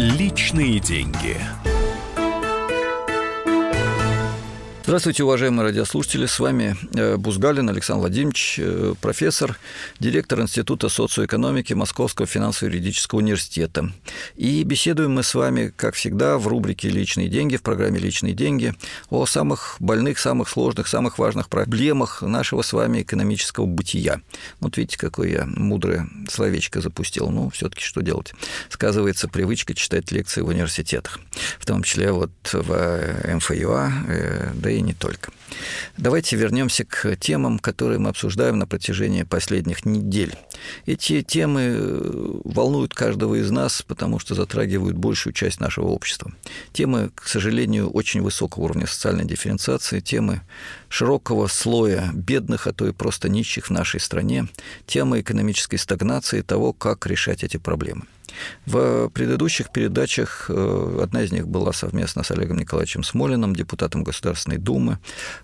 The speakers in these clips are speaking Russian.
Личные деньги. Здравствуйте, уважаемые радиослушатели. С вами э, Бузгалин Александр Владимирович, э, профессор, директор Института социоэкономики Московского финансово-юридического университета. И беседуем мы с вами, как всегда, в рубрике «Личные деньги», в программе «Личные деньги» о самых больных, самых сложных, самых важных проблемах нашего с вами экономического бытия. Вот видите, какое я мудрое словечко запустил. Ну, все таки что делать? Сказывается привычка читать лекции в университетах, в том числе вот в МФЮА, э, да и и не только. Давайте вернемся к темам, которые мы обсуждаем на протяжении последних недель. Эти темы э, волнуют каждого из нас, потому что затрагивают большую часть нашего общества. Темы, к сожалению, очень высокого уровня социальной дифференциации, темы широкого слоя бедных, а то и просто нищих в нашей стране, темы экономической стагнации, того, как решать эти проблемы. В предыдущих передачах э, одна из них была совместно с Олегом Николаевичем Смолиным, депутатом Государственной Думы,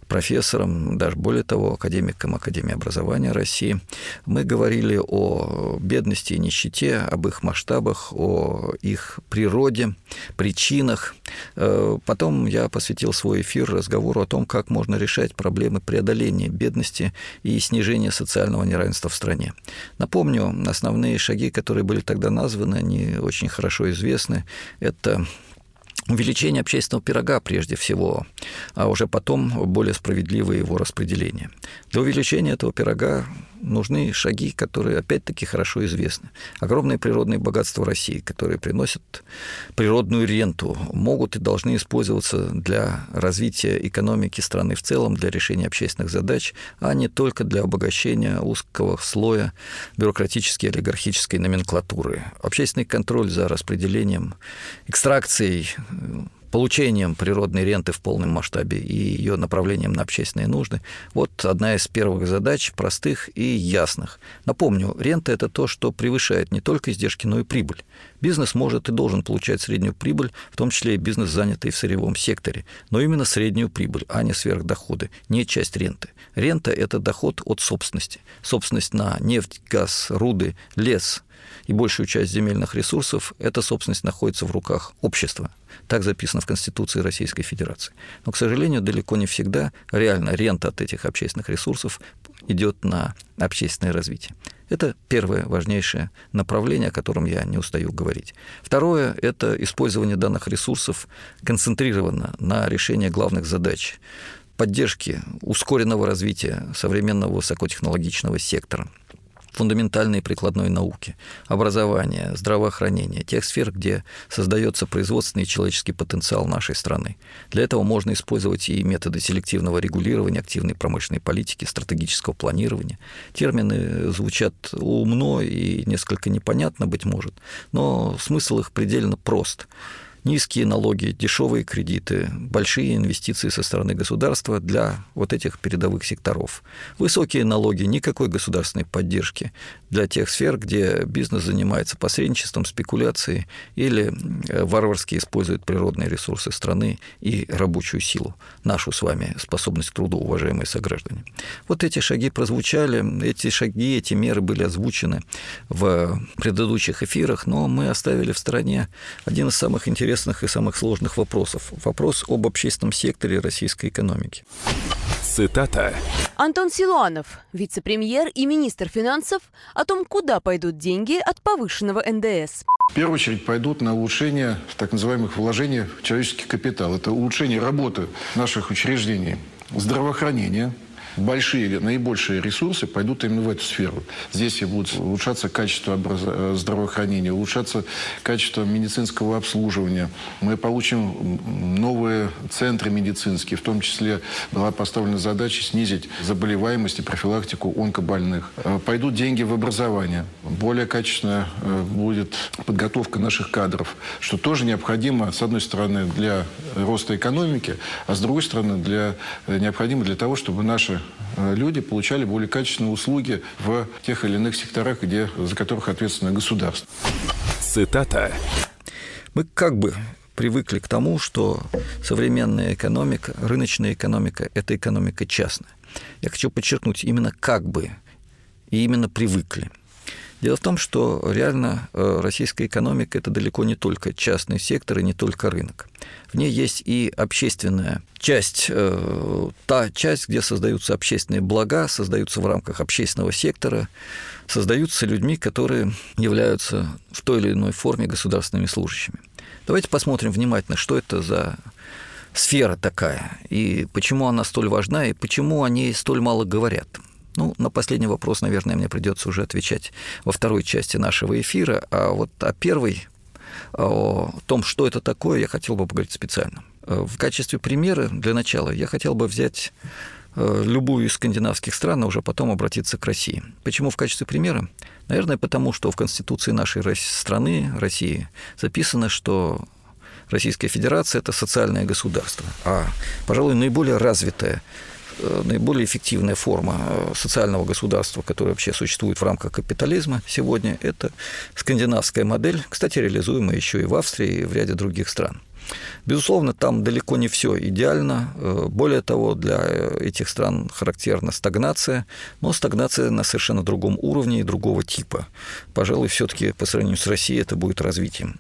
профессором, даже более того, академиком Академии образования России. Мы говорили о бедности и нищете, об их масштабах, о их природе, причинах. Э, потом я посвятил свой эфир разговору о том, как можно решать проблемы преодоления бедности и снижения социального неравенства в стране. Напомню, основные шаги, которые были тогда названы, они очень хорошо известны. Это увеличение общественного пирога прежде всего, а уже потом более справедливое его распределение. Для увеличения этого пирога нужны шаги, которые опять-таки хорошо известны. Огромные природные богатства России, которые приносят природную ренту, могут и должны использоваться для развития экономики страны в целом, для решения общественных задач, а не только для обогащения узкого слоя бюрократической олигархической номенклатуры. Общественный контроль за распределением, экстракцией получением природной ренты в полном масштабе и ее направлением на общественные нужды. Вот одна из первых задач, простых и ясных. Напомню, рента – это то, что превышает не только издержки, но и прибыль. Бизнес может и должен получать среднюю прибыль, в том числе и бизнес, занятый в сырьевом секторе, но именно среднюю прибыль, а не сверхдоходы, не часть ренты. Рента – это доход от собственности. Собственность на нефть, газ, руды, лес и большую часть земельных ресурсов – эта собственность находится в руках общества. Так записано в Конституции Российской Федерации. Но, к сожалению, далеко не всегда реально рента от этих общественных ресурсов идет на общественное развитие. Это первое важнейшее направление, о котором я не устаю говорить. Второе – это использование данных ресурсов концентрированно на решение главных задач поддержки ускоренного развития современного высокотехнологичного сектора – фундаментальной прикладной науки, образования, здравоохранения, тех сфер, где создается производственный и человеческий потенциал нашей страны. Для этого можно использовать и методы селективного регулирования, активной промышленной политики, стратегического планирования. Термины звучат умно и несколько непонятно, быть может, но смысл их предельно прост низкие налоги, дешевые кредиты, большие инвестиции со стороны государства для вот этих передовых секторов. Высокие налоги, никакой государственной поддержки для тех сфер, где бизнес занимается посредничеством, спекуляцией или э, варварски использует природные ресурсы страны и рабочую силу, нашу с вами способность к труду, уважаемые сограждане. Вот эти шаги прозвучали, эти шаги, эти меры были озвучены в предыдущих эфирах, но мы оставили в стороне один из самых интересных интересных и самых сложных вопросов. Вопрос об общественном секторе российской экономики. Цитата. Антон Силуанов, вице-премьер и министр финансов, о том, куда пойдут деньги от повышенного НДС. В первую очередь пойдут на улучшение так называемых вложений в человеческий капитал. Это улучшение работы наших учреждений, здравоохранения, большие, наибольшие ресурсы пойдут именно в эту сферу. Здесь и будет улучшаться качество образ... Э, здравоохранения, улучшаться качество медицинского обслуживания. Мы получим новые центры медицинские, в том числе была поставлена задача снизить заболеваемость и профилактику онкобольных. Э, пойдут деньги в образование. Более качественная э, будет подготовка наших кадров, что тоже необходимо, с одной стороны, для роста экономики, а с другой стороны, для, необходимо для того, чтобы наши люди получали более качественные услуги в тех или иных секторах, где, за которых ответственно государство. Цитата. Мы как бы привыкли к тому, что современная экономика, рыночная экономика – это экономика частная. Я хочу подчеркнуть именно как бы, и именно привыкли. Дело в том, что реально э, российская экономика – это далеко не только частный сектор и не только рынок. В ней есть и общественная часть, э, та часть, где создаются общественные блага, создаются в рамках общественного сектора, создаются людьми, которые являются в той или иной форме государственными служащими. Давайте посмотрим внимательно, что это за сфера такая, и почему она столь важна, и почему о ней столь мало говорят. Ну, на последний вопрос, наверное, мне придется уже отвечать во второй части нашего эфира, а вот о первой, о том, что это такое, я хотел бы поговорить специально. В качестве примера для начала я хотел бы взять э, любую из скандинавских стран, а уже потом обратиться к России. Почему в качестве примера? Наверное, потому что в Конституции нашей страны, России, записано, что Российская Федерация – это социальное государство, а, пожалуй, наиболее развитое Э, наиболее эффективная форма э, социального государства, которая вообще существует в рамках капитализма сегодня, это скандинавская модель, кстати, реализуемая еще и в Австрии и в ряде других стран. Безусловно, там далеко не все идеально. Э, более того, для этих стран характерна стагнация, но стагнация на совершенно другом уровне и другого типа. Пожалуй, все-таки по сравнению с Россией это будет развитием.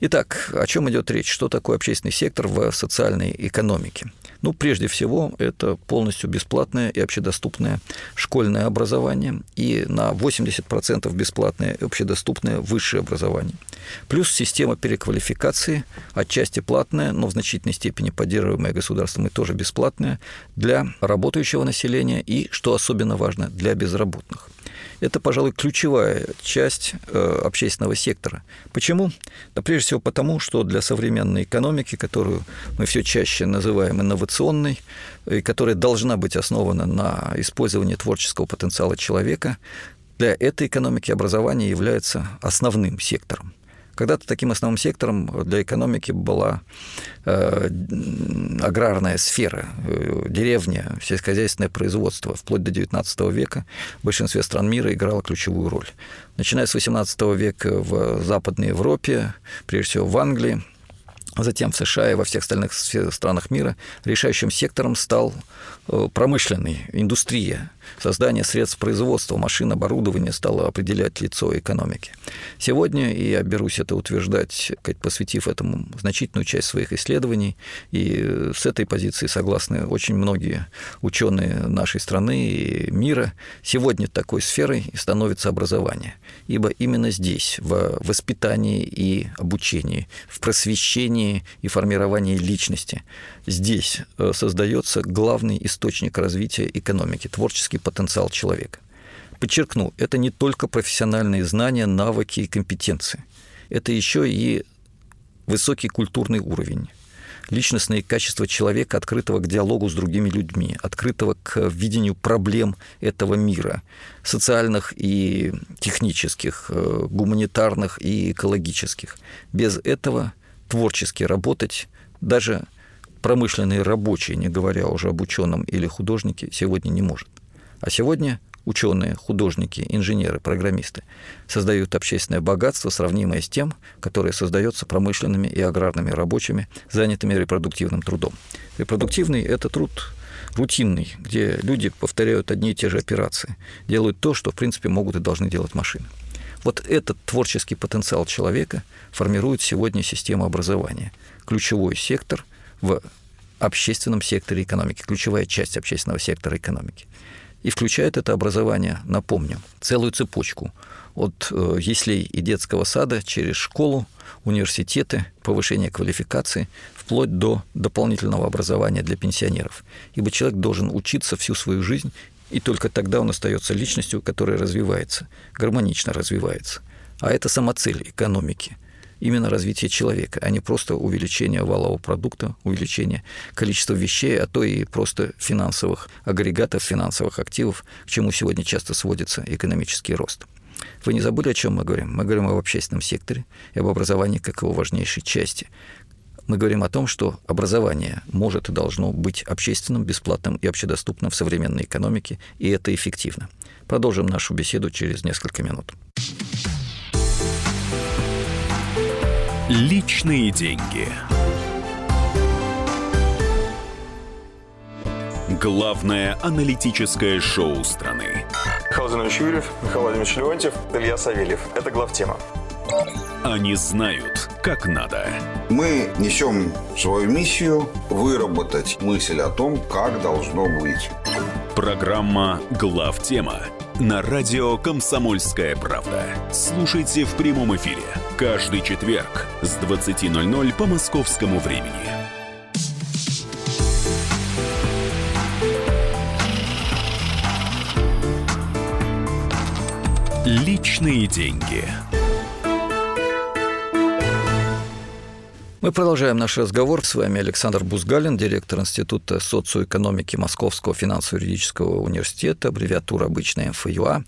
Итак, о чем идет речь? Что такое общественный сектор в социальной экономике? Ну, прежде всего, это полностью бесплатное и общедоступное школьное образование и на 80% бесплатное и общедоступное высшее образование. Плюс система переквалификации, отчасти платная, но в значительной степени поддерживаемая государством и тоже бесплатная для работающего населения и, что особенно важно, для безработных. Это, пожалуй, ключевая часть э, общественного сектора. Почему? Да прежде всего потому, что для современной экономики, которую мы все чаще называем инновационной, и которая должна быть основана на использовании творческого потенциала человека, для этой экономики образование является основным сектором. Когда-то таким основным сектором для экономики была э, аграрная сфера, э, деревня, сельскохозяйственное производство. Вплоть до XIX века в большинстве стран мира играло ключевую роль. Начиная с XVIII века в Западной Европе, прежде всего в Англии, затем в США и во всех остальных странах мира решающим сектором стал промышленный, индустрия, Создание средств производства, машин, оборудования стало определять лицо экономики. Сегодня, и я берусь это утверждать, посвятив этому значительную часть своих исследований, и с этой позиции согласны очень многие ученые нашей страны и мира, сегодня такой сферой становится образование. Ибо именно здесь, в воспитании и обучении, в просвещении и формировании личности, здесь э, создается главный источник развития экономики, творческий потенциал человека. Подчеркну, это не только профессиональные знания, навыки и компетенции. Это еще и высокий культурный уровень, личностные качества человека, открытого к диалогу с другими людьми, открытого к видению проблем этого мира, социальных и технических, э, гуманитарных и экологических. Без этого творчески работать даже промышленные рабочие, не говоря уже об ученом или художнике, сегодня не может. А сегодня ученые, художники, инженеры, программисты создают общественное богатство, сравнимое с тем, которое создается промышленными и аграрными рабочими, занятыми репродуктивным трудом. Репродуктивный – это труд рутинный, где люди повторяют одни и те же операции, делают то, что, в принципе, могут и должны делать машины. Вот этот творческий потенциал человека формирует сегодня систему образования, ключевой сектор – в общественном секторе экономики, ключевая часть общественного сектора экономики. И включает это образование, напомню, целую цепочку от э, яслей и детского сада через школу, университеты, повышение квалификации, вплоть до дополнительного образования для пенсионеров. Ибо человек должен учиться всю свою жизнь, и только тогда он остается личностью, которая развивается, гармонично развивается. А это сама цель экономики – именно развитие человека, а не просто увеличение валового продукта, увеличение количества вещей, а то и просто финансовых агрегатов, финансовых активов, к чему сегодня часто сводится экономический рост. Вы не забыли, о чем мы говорим? Мы говорим об общественном секторе и об образовании как его важнейшей части. Мы говорим о том, что образование может и должно быть общественным, бесплатным и общедоступным в современной экономике, и это эффективно. Продолжим нашу беседу через несколько минут. Личные деньги. Главное аналитическое шоу страны. Михаил Зинович Юрьев, Михаил Владимирович Леонтьев, Илья Савельев. Это главтема. Они знают, как надо. Мы несем свою миссию выработать мысль о том, как должно быть. Программа «Главтема» на радио «Комсомольская правда». Слушайте в прямом эфире каждый четверг с 20.00 по московскому времени. Личные деньги. Мы продолжаем наш разговор. С вами Александр Бузгалин, директор Института социоэкономики Московского финансово-юридического университета, аббревиатура обычная МФЮА.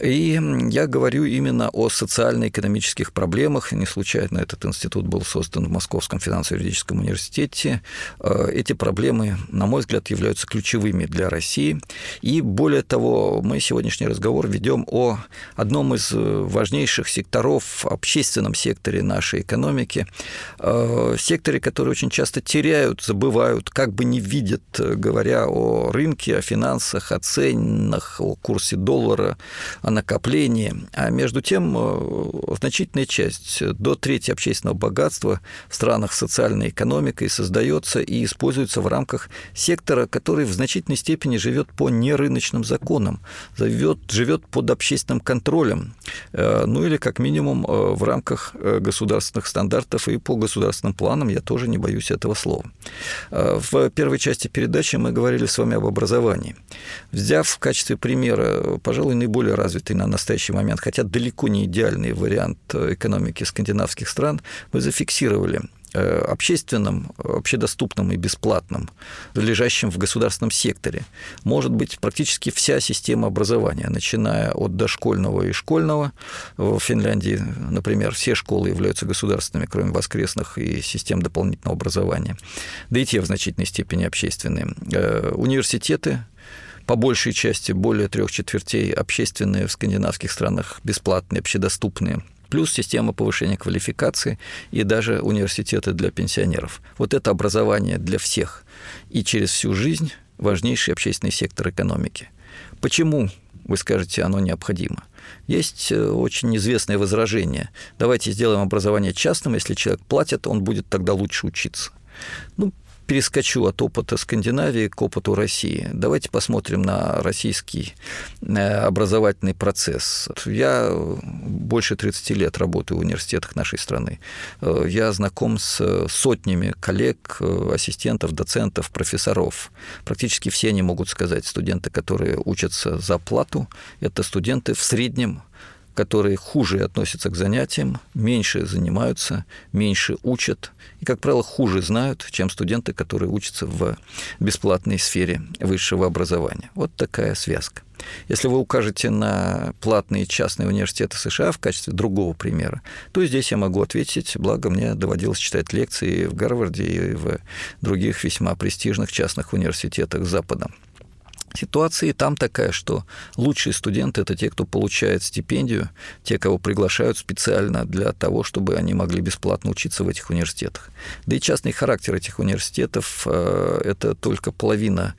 И я говорю именно о социально-экономических проблемах. Не случайно этот институт был создан в Московском финансово-юридическом университете. Э, эти проблемы, на мой взгляд, являются ключевыми для России. И более того, мы сегодняшний разговор ведем о одном из важнейших секторов общественном секторе нашей экономики, э, секторе, который очень часто теряют, забывают, как бы не видят, говоря о рынке, о финансах, о ценах, о курсе доллара, о накоплении, а между тем э, значительная часть, до трети общественного богатства в странах социальной экономикой создается и используется в рамках сектора, который в значительной степени живет по нерыночным законам, живет, живет под общественным контролем, э, ну или как минимум э, в рамках государственных стандартов и по государственным планам, я тоже не боюсь этого слова. В первой части передачи мы говорили с вами об образовании. Взяв в качестве примера, пожалуй, наиболее развитый на настоящий момент, хотя далеко не идеальный вариант экономики скандинавских стран, мы зафиксировали э, общественным, общедоступным и бесплатным, лежащим в государственном секторе, может быть практически вся система образования, начиная от дошкольного и школьного. В Финляндии, например, все школы являются государственными, кроме воскресных и систем дополнительного образования, да и те в значительной степени общественные. Э, университеты по большей части более трех четвертей общественные в скандинавских странах бесплатные, общедоступные плюс система повышения квалификации и даже университеты для пенсионеров. Вот это образование для всех и через всю жизнь важнейший общественный сектор экономики. Почему, вы скажете, оно необходимо? Есть э, очень известное возражение. Давайте сделаем образование частным, если человек платит, он будет тогда лучше учиться. Ну, перескочу от опыта Скандинавии к опыту России. Давайте посмотрим на российский э, образовательный процесс. Я больше 30 лет работаю в университетах нашей страны. Э, я знаком с сотнями коллег, э, ассистентов, доцентов, профессоров. Практически все они могут сказать, студенты, которые учатся за плату, это студенты в среднем которые хуже относятся к занятиям, меньше занимаются, меньше учат и, как правило, хуже знают, чем студенты, которые учатся в бесплатной сфере высшего образования. Вот такая связка. Если вы укажете на платные частные университеты США в качестве другого примера, то здесь я могу ответить, благо мне доводилось читать лекции в Гарварде и в других весьма престижных частных университетах Запада. Ситуация там такая, что лучшие студенты – это те, кто получает стипендию, те, кого приглашают специально для того, чтобы они могли бесплатно учиться в этих университетах. Да и частный характер этих университетов э, – это только половина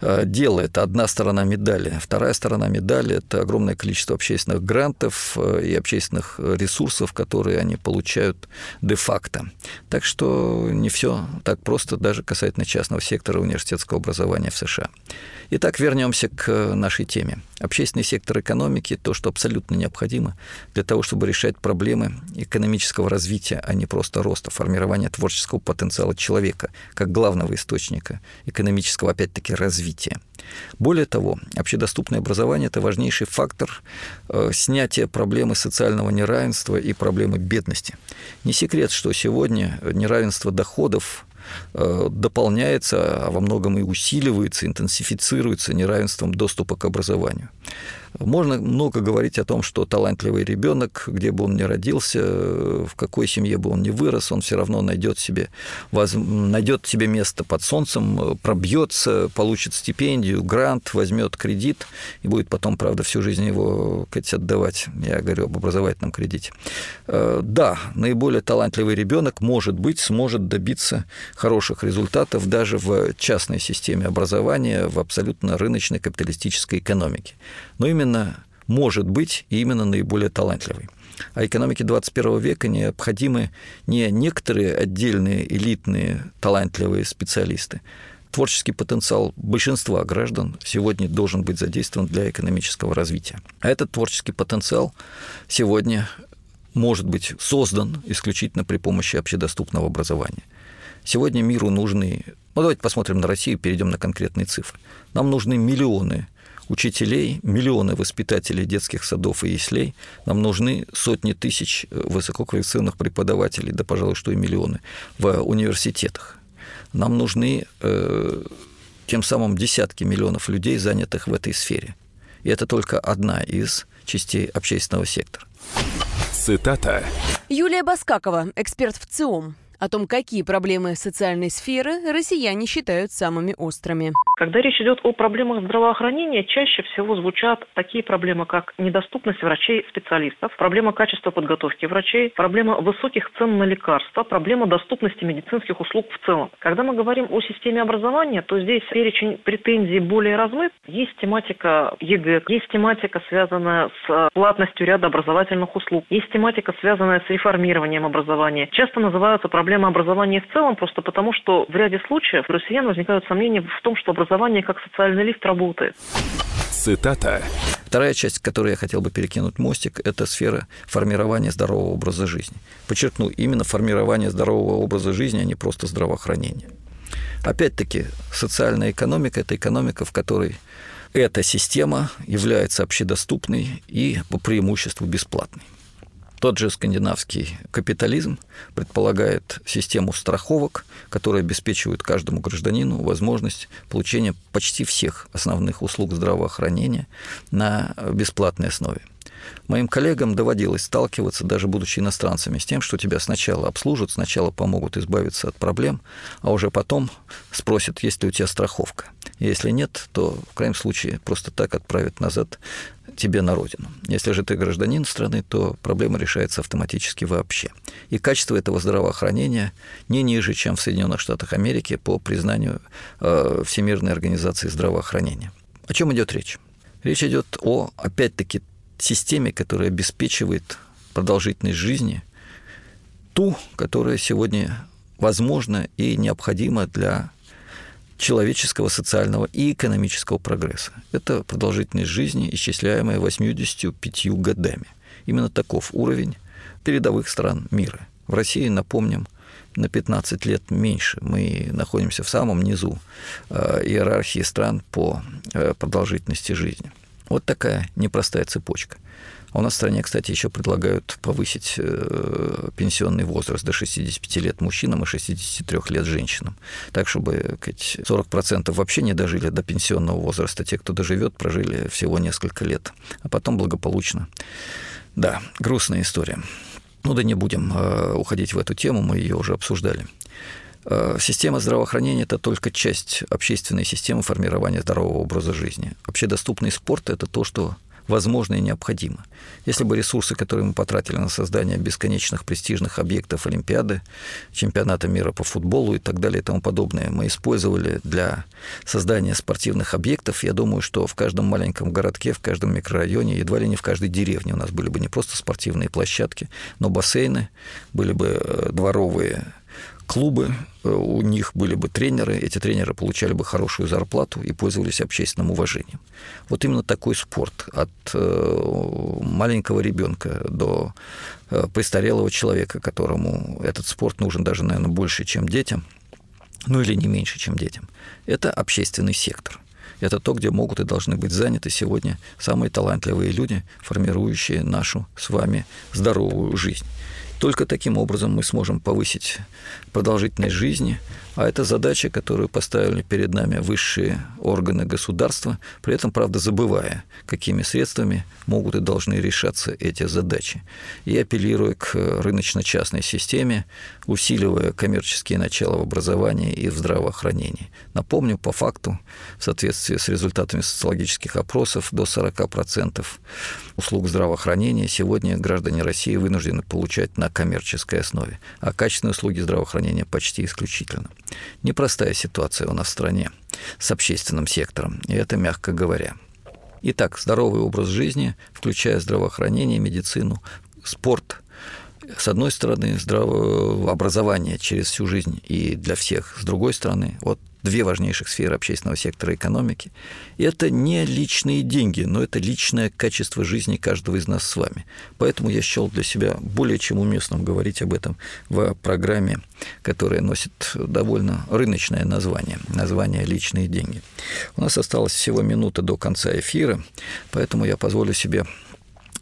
э, дела, это одна сторона медали. Вторая сторона медали – это огромное количество общественных грантов э, и общественных ресурсов, которые они получают де-факто. Так что не все так просто даже касательно частного сектора университетского образования в США. Итак, вернемся к нашей теме. Общественный сектор экономики – то, что абсолютно необходимо для того, чтобы решать проблемы экономического развития, а не просто роста, формирования творческого потенциала человека как главного источника экономического, опять-таки, развития. Более того, общедоступное образование – это важнейший фактор э, снятия проблемы социального неравенства и проблемы бедности. Не секрет, что сегодня неравенство доходов Э, дополняется, а во многом и усиливается, интенсифицируется неравенством доступа к образованию. Можно много говорить о том, что талантливый ребенок, где бы он ни родился, в какой семье бы он ни вырос, он все равно найдет себе, воз... найдет себе место под солнцем, пробьется, получит стипендию, грант, возьмет кредит и будет потом, правда, всю жизнь его сказать, отдавать. Я говорю об образовательном кредите. Э, да, наиболее талантливый ребенок, может быть, сможет добиться хороших результатов даже в частной системе образования, в абсолютно рыночной капиталистической экономике. Но именно может быть именно наиболее талантливой. А экономике 21 века необходимы не некоторые отдельные элитные талантливые специалисты. Творческий потенциал большинства граждан сегодня должен быть задействован для экономического развития. А этот творческий потенциал сегодня может быть создан исключительно при помощи общедоступного образования. Сегодня миру нужны... Ну, давайте посмотрим на Россию, перейдем на конкретные цифры. Нам нужны миллионы учителей, миллионы воспитателей детских садов и яслей, нам нужны сотни тысяч высококвалифицированных преподавателей, да, пожалуй, что и миллионы в университетах. Нам нужны э, тем самым десятки миллионов людей, занятых в этой сфере. И это только одна из частей общественного сектора. Цитата. Юлия Баскакова, эксперт в ЦИОМ о том, какие проблемы социальной сферы россияне считают самыми острыми. Когда речь идет о проблемах здравоохранения, чаще всего звучат такие проблемы, как недоступность врачей-специалистов, проблема качества подготовки врачей, проблема высоких цен на лекарства, проблема доступности медицинских услуг в целом. Когда мы говорим о системе образования, то здесь перечень претензий более размыт. Есть тематика ЕГЭ, есть тематика, связанная с платностью ряда образовательных услуг, есть тематика, связанная с реформированием образования. Часто называются проблемы проблема образования в целом, просто потому что в ряде случаев у россиян возникают сомнения в том, что образование как социальный лифт работает. Цитата. Вторая часть, к которой я хотел бы перекинуть мостик, это сфера формирования здорового образа жизни. Подчеркну, именно формирование здорового образа жизни, а не просто здравоохранение. Опять-таки, социальная экономика – это экономика, в которой эта система является общедоступной и по преимуществу бесплатной. Тот же скандинавский капитализм предполагает систему страховок, которые обеспечивают каждому гражданину возможность получения почти всех основных услуг здравоохранения на бесплатной основе. Моим коллегам доводилось сталкиваться, даже будучи иностранцами, с тем, что тебя сначала обслужат, сначала помогут избавиться от проблем, а уже потом спросят, есть ли у тебя страховка. Если нет, то в крайнем случае просто так отправят назад тебе на родину. Если же ты гражданин страны, то проблема решается автоматически вообще. И качество этого здравоохранения не ниже, чем в Соединенных Штатах Америки по признанию э, Всемирной организации здравоохранения. О чем идет речь? Речь идет о, опять-таки, системе, которая обеспечивает продолжительность жизни, ту, которая сегодня возможна и необходима для человеческого, социального и экономического прогресса. Это продолжительность жизни, исчисляемая 85 годами. Именно таков уровень передовых стран мира. В России, напомним, на 15 лет меньше. Мы находимся в самом низу э, иерархии стран по э, продолжительности жизни. Вот такая непростая цепочка. А у нас в стране, кстати, еще предлагают повысить э, пенсионный возраст до 65 лет мужчинам и 63 лет женщинам. Так, чтобы сказать, 40% вообще не дожили до пенсионного возраста. Те, кто доживет, прожили всего несколько лет. А потом благополучно. Да, грустная история. Ну да не будем э, уходить в эту тему, мы ее уже обсуждали. Э, система здравоохранения – это только часть общественной системы формирования здорового образа жизни. Общедоступный спорт – это то, что возможно и необходимо. Если бы ресурсы, которые мы потратили на создание бесконечных престижных объектов Олимпиады, чемпионата мира по футболу и так далее и тому подобное, мы использовали для создания спортивных объектов, я думаю, что в каждом маленьком городке, в каждом микрорайоне, едва ли не в каждой деревне у нас были бы не просто спортивные площадки, но бассейны, были бы э, дворовые клубы, э, у них были бы тренеры, эти тренеры получали бы хорошую зарплату и пользовались общественным уважением. Вот именно такой спорт от э, маленького ребенка до э, престарелого человека, которому этот спорт нужен даже, наверное, больше, чем детям, ну или не меньше, чем детям, это общественный сектор. Это то, где могут и должны быть заняты сегодня самые талантливые люди, формирующие нашу с вами здоровую жизнь. Только таким образом мы сможем повысить продолжительность жизни, а это задача, которую поставили перед нами высшие органы государства, при этом, правда, забывая, какими средствами могут и должны решаться эти задачи. И апеллируя к рыночно-частной системе, усиливая коммерческие начала в образовании и в здравоохранении. Напомню, по факту, в соответствии с результатами социологических опросов, до 40% услуг здравоохранения сегодня граждане России вынуждены получать на коммерческой основе, а качественные услуги здравоохранения почти исключительно. Непростая ситуация у нас в стране с общественным сектором, и это мягко говоря. Итак, здоровый образ жизни, включая здравоохранение, медицину, спорт, с одной стороны, здравое образование через всю жизнь и для всех, с другой стороны, вот две важнейших сферы общественного сектора экономики. И это не личные деньги, но это личное качество жизни каждого из нас с вами. Поэтому я счел для себя более чем уместным говорить об этом в программе, которая носит довольно рыночное название, название «Личные деньги». У нас осталось всего минута до конца эфира, поэтому я позволю себе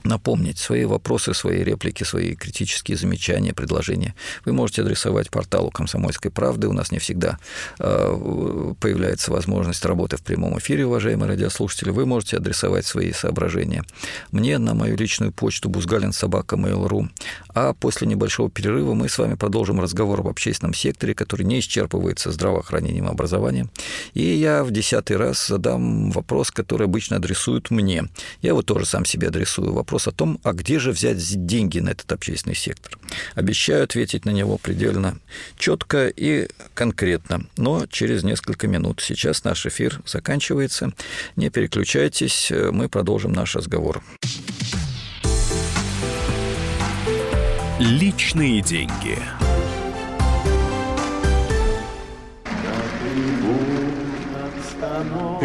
напомнить свои вопросы, свои реплики, свои критические замечания, предложения. Вы можете адресовать порталу «Комсомольской правды». У нас не всегда э, появляется возможность работы в прямом эфире, уважаемые радиослушатели. Вы можете адресовать свои соображения мне на мою личную почту бузгалин собака mail.ru. А после небольшого перерыва мы с вами продолжим разговор об общественном секторе, который не исчерпывается здравоохранением и образованием. И я в десятый раз задам вопрос, который обычно адресуют мне. Я его тоже сам себе адресую. Вопрос вопрос о том, а где же взять деньги на этот общественный сектор. Обещаю ответить на него предельно четко и конкретно, но через несколько минут. Сейчас наш эфир заканчивается. Не переключайтесь, мы продолжим наш разговор. Личные деньги.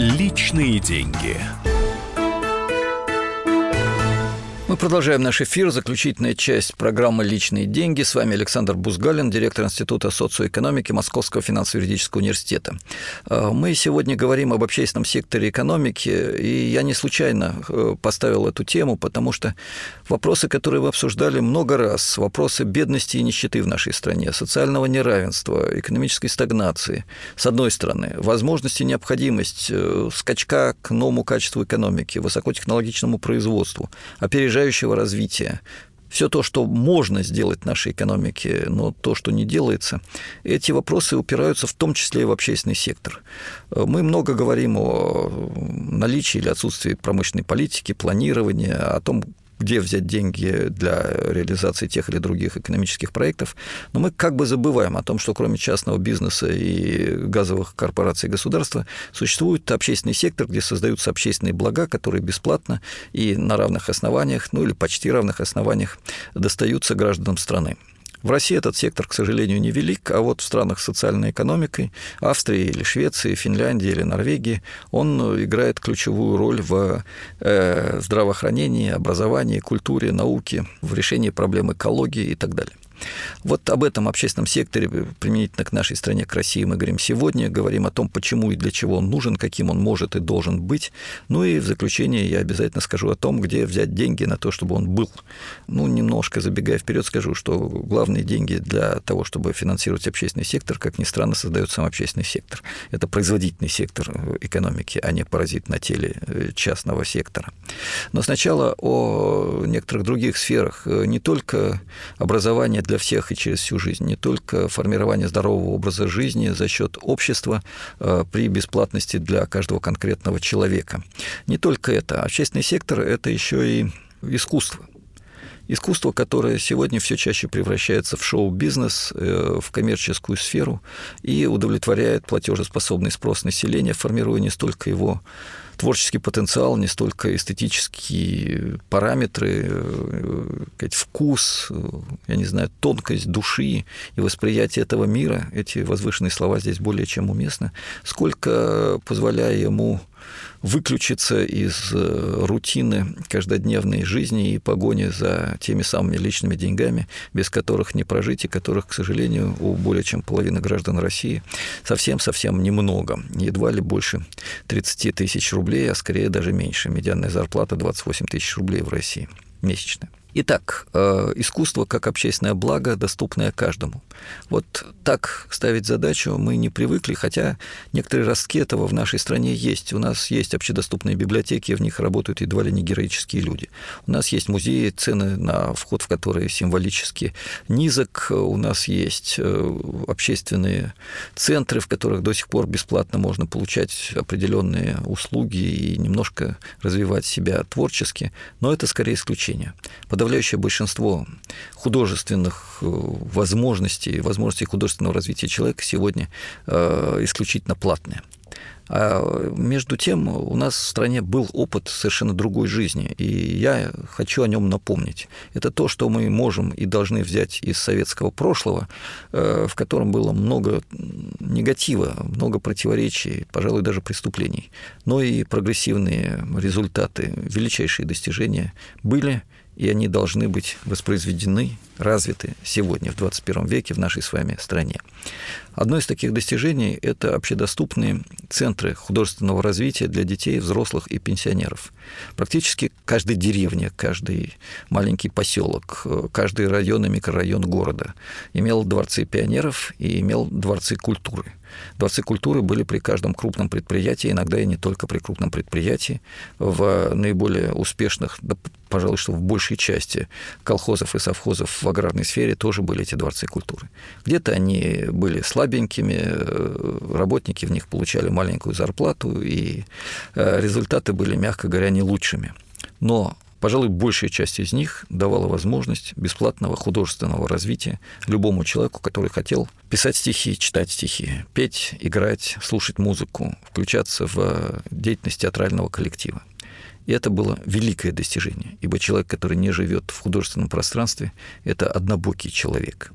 Личные деньги. Мы продолжаем наш эфир, заключительная часть программы «Личные деньги». С вами Александр Бузгалин, директор Института социоэкономики Московского финансово-юридического университета. А, мы сегодня говорим об общественном секторе экономики, и я не случайно э, поставил эту тему, потому что вопросы, которые вы обсуждали много раз, вопросы бедности и нищеты в нашей стране, социального неравенства, экономической стагнации, с одной стороны, возможность и необходимость э, скачка к новому качеству экономики, высокотехнологичному производству, опережая опережающего развития, все то, что можно сделать в нашей экономике, но то, что не делается, эти вопросы упираются в том числе и в общественный сектор. Мы много говорим о наличии или отсутствии промышленной политики, планирования, о том, где взять деньги для реализации тех или других экономических проектов, но мы как бы забываем о том, что кроме частного бизнеса и газовых корпораций государства существует общественный сектор, где создаются общественные блага, которые бесплатно и на равных основаниях, ну или почти равных основаниях достаются гражданам страны. В России этот сектор, к сожалению, невелик, а вот в странах с социальной экономикой, Австрии или Швеции, Финляндии или Норвегии, он играет ключевую роль в э, здравоохранении, образовании, культуре, науке, в решении проблем экологии и так далее. Вот об этом общественном секторе применительно к нашей стране, к России мы говорим сегодня, говорим о том, почему и для чего он нужен, каким он может и должен быть. Ну и в заключение я обязательно скажу о том, где взять деньги на то, чтобы он был. Ну, немножко забегая вперед, скажу, что главные деньги для того, чтобы финансировать общественный сектор, как ни странно, создает сам общественный сектор. Это производительный сектор экономики, а не паразит на теле э, частного сектора. Но сначала о некоторых других сферах. Не только образование для всех и через всю жизнь, не только формирование здорового образа жизни за счет общества э, при бесплатности для каждого конкретного человека. Не только это. Общественный сектор – это еще и искусство. Искусство, которое сегодня все чаще превращается в шоу-бизнес, э, в коммерческую сферу и удовлетворяет платежеспособный спрос населения, формируя не столько его творческий потенциал, не столько эстетические параметры, э, сказать, вкус, э, я не знаю, тонкость души и восприятие этого мира, эти возвышенные слова здесь более чем уместны, сколько позволяя ему выключиться из э, рутины каждодневной жизни и погони за теми самыми личными деньгами, без которых не прожить, и которых, к сожалению, у более чем половины граждан России совсем-совсем немного. Едва ли больше 30 тысяч рублей, а скорее даже меньше. Медианная зарплата 28 тысяч рублей в России месячная. Итак, э, искусство как общественное благо, доступное каждому. Вот так ставить задачу мы не привыкли, хотя некоторые ростки этого в нашей стране есть. У нас есть общедоступные библиотеки, в них работают едва ли не героические люди. У нас есть музеи, цены на вход в которые символически низок. У нас есть э, общественные центры, в которых до сих пор бесплатно можно получать определенные услуги и немножко развивать себя творчески. Но это скорее исключение подавляющее большинство художественных э, возможностей, возможностей художественного развития человека сегодня э, исключительно платные. А между тем у нас в стране был опыт совершенно другой жизни, и я хочу о нем напомнить. Это то, что мы можем и должны взять из советского прошлого, э, в котором было много негатива, много противоречий, пожалуй, даже преступлений. Но и прогрессивные результаты, величайшие достижения были – и они должны быть воспроизведены, развиты сегодня, в 21 веке, в нашей с вами стране. Одно из таких достижений – это общедоступные центры художественного развития для детей, взрослых и пенсионеров. Практически каждая деревня, каждый маленький поселок, каждый район и микрорайон города имел дворцы пионеров и имел дворцы культуры – Дворцы культуры были при каждом крупном предприятии, иногда и не только при крупном предприятии. В наиболее успешных, да, пожалуй, что в большей части колхозов и совхозов в аграрной сфере тоже были эти дворцы культуры. Где-то они были слабенькими, э, работники в них получали маленькую зарплату, и э, результаты были, мягко говоря, не лучшими. Но Пожалуй, большая часть из них давала возможность бесплатного художественного развития любому человеку, который хотел писать стихи, читать стихи, петь, играть, слушать музыку, включаться в деятельность театрального коллектива. И это было великое достижение, ибо человек, который не живет в художественном пространстве, это однобокий человек.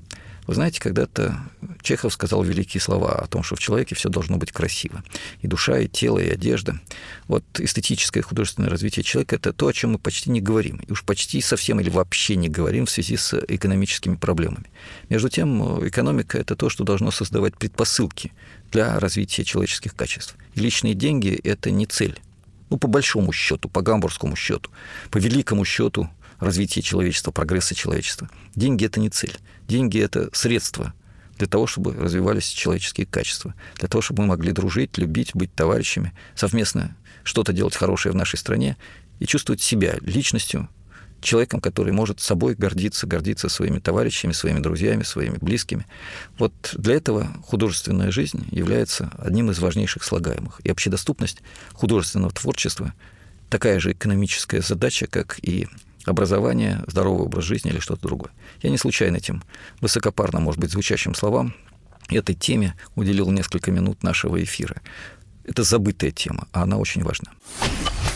Вы знаете, когда-то Чехов сказал великие слова о том, что в человеке все должно быть красиво. И душа, и тело, и одежда. Вот эстетическое и художественное развитие человека – это то, о чем мы почти не говорим. И уж почти совсем или вообще не говорим в связи с экономическими проблемами. Между тем, экономика – это то, что должно создавать предпосылки для развития человеческих качеств. И личные деньги – это не цель. Ну, по большому счету, по гамбургскому счету, по великому счету развития человечества, прогресса человечества. Деньги – это не цель. Деньги – это средство для того, чтобы развивались человеческие качества, для того, чтобы мы могли дружить, любить, быть товарищами, совместно что-то делать хорошее в нашей стране и чувствовать себя личностью, человеком, который может собой гордиться, гордиться своими товарищами, своими друзьями, своими близкими. Вот для этого художественная жизнь является одним из важнейших слагаемых. И общедоступность художественного творчества такая же экономическая задача, как и образование, здоровый образ жизни или что-то другое. Я не случайно этим высокопарно, может быть, звучащим словам этой теме уделил несколько минут нашего эфира. Это забытая тема, а она очень важна.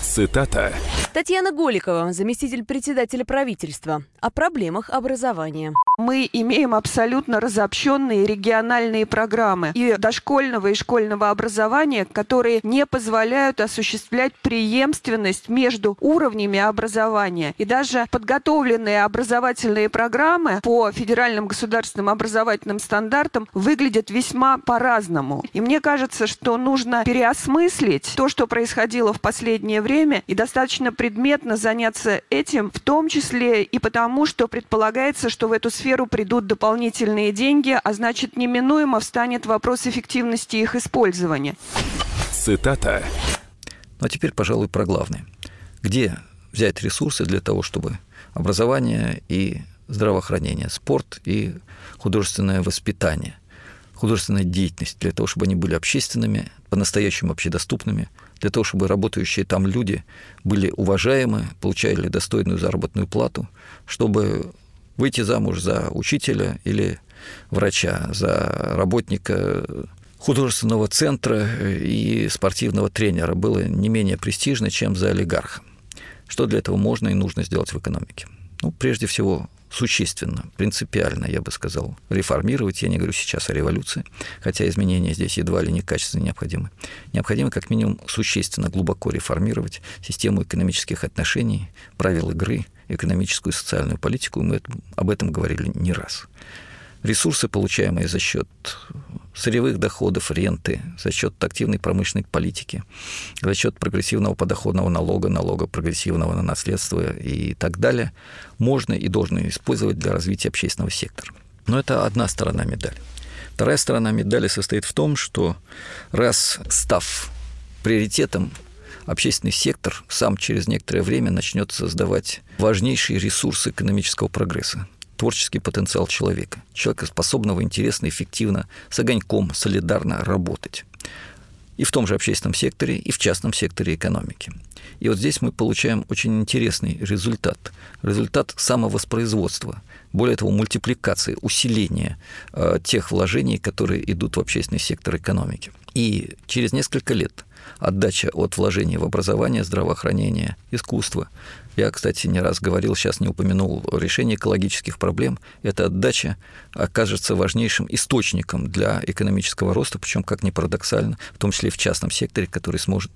Цитата. Татьяна Голикова, заместитель председателя правительства, о проблемах образования. Мы имеем абсолютно разобщенные региональные программы и дошкольного и школьного образования, которые не позволяют осуществлять преемственность между уровнями образования. И даже подготовленные образовательные программы по федеральным государственным образовательным стандартам выглядят весьма по-разному. И мне кажется, что нужно переосмыслить то, что происходило в последнее время, время и достаточно предметно заняться этим, в том числе и потому, что предполагается, что в эту сферу придут дополнительные деньги, а значит неминуемо встанет вопрос эффективности их использования. Цитата. Ну а теперь, пожалуй, про главное. Где взять ресурсы для того, чтобы образование и здравоохранение, спорт и художественное воспитание, художественная деятельность, для того, чтобы они были общественными, по-настоящему общедоступными, для того, чтобы работающие там люди были уважаемы, получали достойную заработную плату, чтобы выйти замуж за учителя или врача, за работника художественного центра и спортивного тренера было не менее престижно, чем за олигарха. Что для этого можно и нужно сделать в экономике? Ну, прежде всего, существенно, принципиально, я бы сказал, реформировать. Я не говорю сейчас о революции, хотя изменения здесь едва ли не качественно необходимы. Необходимо как минимум существенно, глубоко реформировать систему экономических отношений, правил игры, экономическую и социальную политику. Мы об этом говорили не раз. ресурсы, получаемые за счет сырьевых доходов, ренты, за счет активной промышленной политики, за счет прогрессивного подоходного налога, налога прогрессивного на наследство и так далее, можно и должны использовать для развития общественного сектора. Но это одна сторона медали. Вторая сторона медали состоит в том, что раз став приоритетом общественный сектор сам через некоторое время начнет создавать важнейшие ресурсы экономического прогресса творческий потенциал человека, человека, способного интересно, эффективно, с огоньком, солидарно работать. И в том же общественном секторе, и в частном секторе экономики. И вот здесь мы получаем очень интересный результат. Результат самовоспроизводства. Более того, мультипликации, усиления э, тех вложений, которые идут в общественный сектор экономики. И через несколько лет отдача от вложений в образование, здравоохранение, искусство. Я, кстати, не раз говорил, сейчас не упомянул решение экологических проблем. Эта отдача окажется важнейшим источником для экономического роста, причем, как ни парадоксально, в том числе в частном секторе, который сможет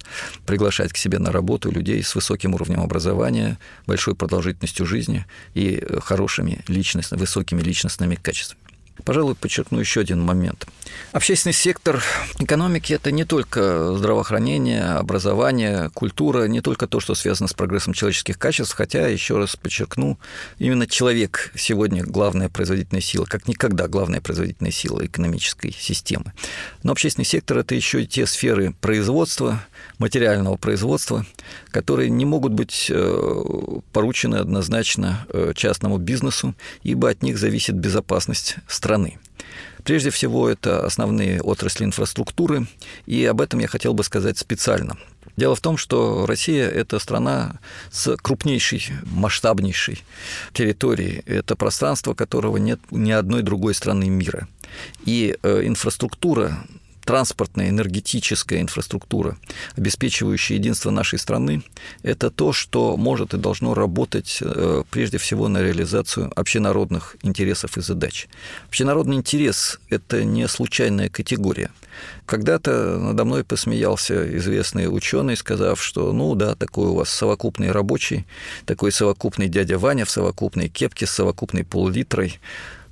приглашать к себе на работу людей с высоким уровнем образования, большой продолжительностью жизни и хорошими личностными, высокими личностными качествами. Пожалуй, подчеркну еще один момент. Общественный сектор экономики – это не только здравоохранение, образование, культура, не только то, что связано с прогрессом человеческих качеств, хотя, еще раз подчеркну, именно человек сегодня главная производительная сила, как никогда главная производительная сила экономической системы. Но общественный сектор – это еще и те сферы производства, материального производства, которые не могут быть э, поручены однозначно э, частному бизнесу, ибо от них зависит безопасность страны. Прежде всего, это основные отрасли инфраструктуры, и об этом я хотел бы сказать специально. Дело в том, что Россия – это страна с крупнейшей, масштабнейшей территорией. Это пространство, которого нет ни одной другой страны мира. И э, инфраструктура транспортная, энергетическая инфраструктура, обеспечивающая единство нашей страны, это то, что может и должно работать э, прежде всего на реализацию общенародных интересов и задач. Общенародный интерес – это не случайная категория. Когда-то надо мной посмеялся известный ученый, сказав, что ну да, такой у вас совокупный рабочий, такой совокупный дядя Ваня в совокупной кепке с совокупной пол-литрой,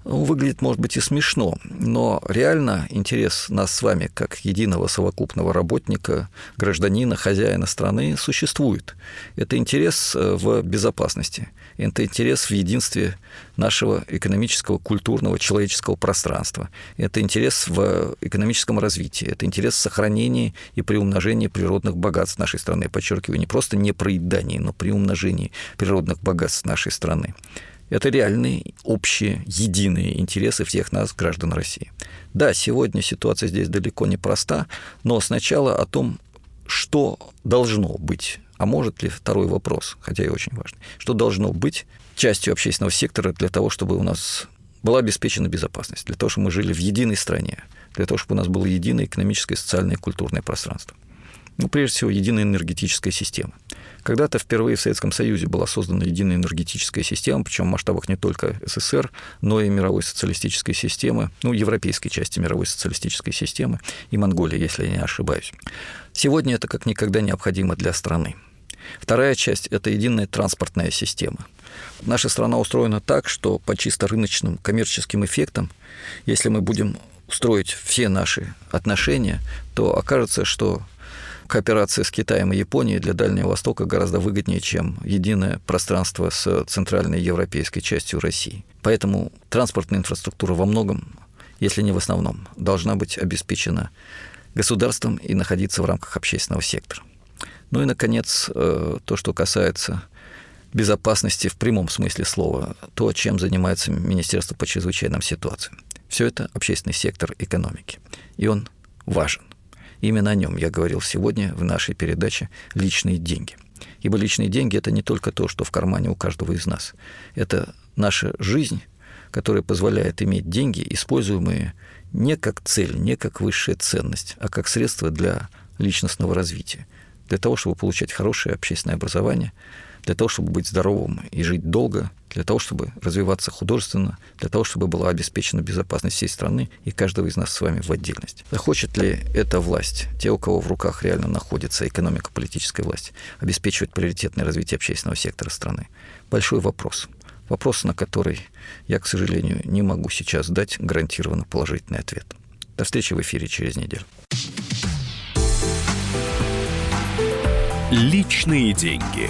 ну, выглядит, может быть, и смешно, но реально интерес нас с вами, как единого совокупного работника, гражданина, хозяина страны, существует. Это интерес э, в безопасности, это интерес в единстве нашего экономического, культурного, человеческого пространства, это интерес в экономическом развитии, это интерес в сохранении и приумножении природных богатств нашей страны. подчеркиваю, не просто не проедании, но при умножении природных богатств нашей страны. Это реальные, общие, единые интересы всех нас, граждан России. Да, сегодня ситуация здесь далеко не проста, но сначала о том, что должно быть, а может ли второй вопрос, хотя и очень важный, что должно быть частью общественного сектора для того, чтобы у нас была обеспечена безопасность, для того, чтобы мы жили в единой стране, для того, чтобы у нас было единое экономическое, социальное и культурное пространство. Ну, прежде всего, единая энергетическая система. Когда-то впервые в Советском Союзе была создана единая энергетическая система, причем в масштабах не только СССР, но и мировой социалистической системы, ну, европейской части мировой социалистической системы и Монголии, если я не ошибаюсь. Сегодня это как никогда необходимо для страны. Вторая часть – это единая транспортная система. Наша страна устроена так, что по чисто рыночным коммерческим эффектам, если мы будем строить все наши отношения, то окажется, что кооперация с Китаем и Японией для Дальнего Востока гораздо выгоднее, чем единое пространство с центральной европейской частью России. Поэтому транспортная инфраструктура во многом, если не в основном, должна быть обеспечена государством и находиться в рамках общественного сектора. Ну и, наконец, э, то, что касается безопасности в прямом смысле слова, то, чем занимается Министерство по чрезвычайным ситуациям. Все это общественный сектор экономики, и он важен. Именно о нем я говорил сегодня в нашей передаче «Личные деньги». Ибо личные деньги – это не только то, что в кармане у каждого из нас. Это наша жизнь, которая позволяет иметь деньги, используемые не как цель, не как высшая ценность, а как средство для личностного развития, для того, чтобы получать хорошее общественное образование – для того, чтобы быть здоровым и жить долго, для того, чтобы развиваться художественно, для того, чтобы была обеспечена безопасность всей страны и каждого из нас с вами в отдельности. Захочет ли эта власть, те, у кого в руках реально находится экономика, политическая власть, обеспечивать приоритетное развитие общественного сектора страны? Большой вопрос. Вопрос, на который я, к сожалению, не могу сейчас дать гарантированно положительный ответ. До встречи в эфире через неделю. Личные деньги.